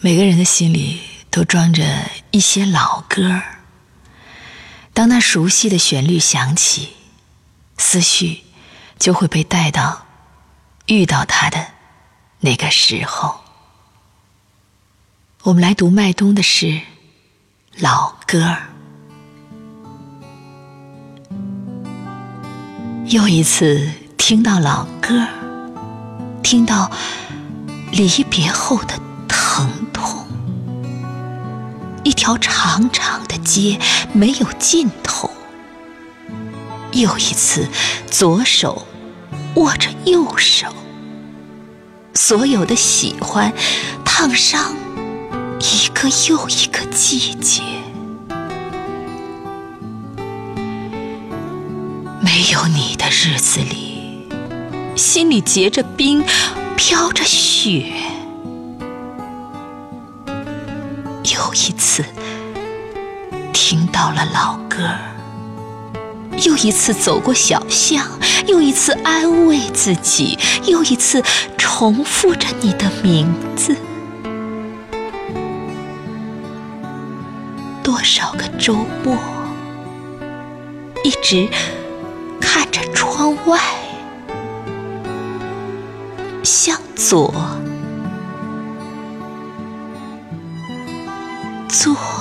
每个人的心里都装着一些老歌儿。当那熟悉的旋律响起，思绪就会被带到遇到他的那个时候。我们来读麦冬的诗《老歌儿》。又一次听到老歌，听到离别后的。疼痛，一条长长的街没有尽头。又一次，左手握着右手，所有的喜欢烫伤一个又一个季节。没有你的日子里，心里结着冰，飘着雪。一次听到了老歌，又一次走过小巷，又一次安慰自己，又一次重复着你的名字。多少个周末，一直看着窗外，向左。做。